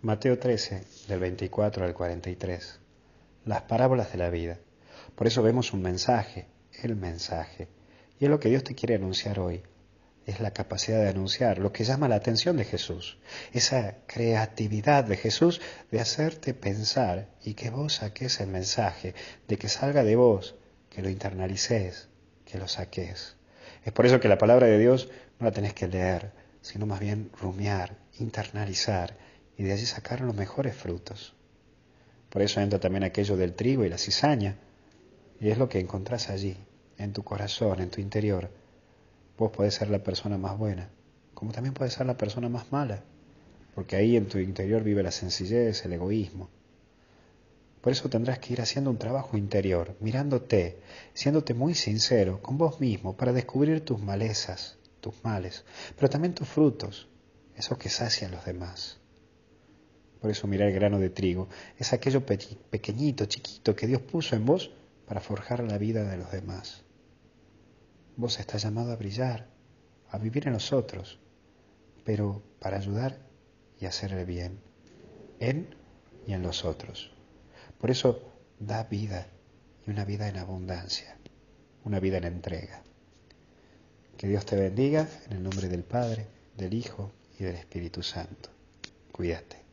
Mateo 13, del 24 al 43. Las parábolas de la vida. Por eso vemos un mensaje, el mensaje. Y es lo que Dios te quiere anunciar hoy. Es la capacidad de anunciar, lo que llama la atención de Jesús. Esa creatividad de Jesús de hacerte pensar y que vos saques el mensaje, de que salga de vos, que lo internalices, que lo saques. Es por eso que la palabra de Dios no la tenés que leer, sino más bien rumiar, internalizar y de allí sacar los mejores frutos. Por eso entra también aquello del trigo y la cizaña, y es lo que encontrás allí, en tu corazón, en tu interior. Vos podés ser la persona más buena, como también puedes ser la persona más mala, porque ahí en tu interior vive la sencillez, el egoísmo. Por eso tendrás que ir haciendo un trabajo interior, mirándote, siéndote muy sincero con vos mismo para descubrir tus malezas, tus males, pero también tus frutos, esos que sacian los demás. Por eso mirar el grano de trigo es aquello pequeñito, chiquito que Dios puso en vos para forjar la vida de los demás. Vos estás llamado a brillar, a vivir en los otros, pero para ayudar y hacer el bien, en y en los otros. Por eso da vida y una vida en abundancia, una vida en entrega. Que Dios te bendiga en el nombre del Padre, del Hijo y del Espíritu Santo. Cuídate.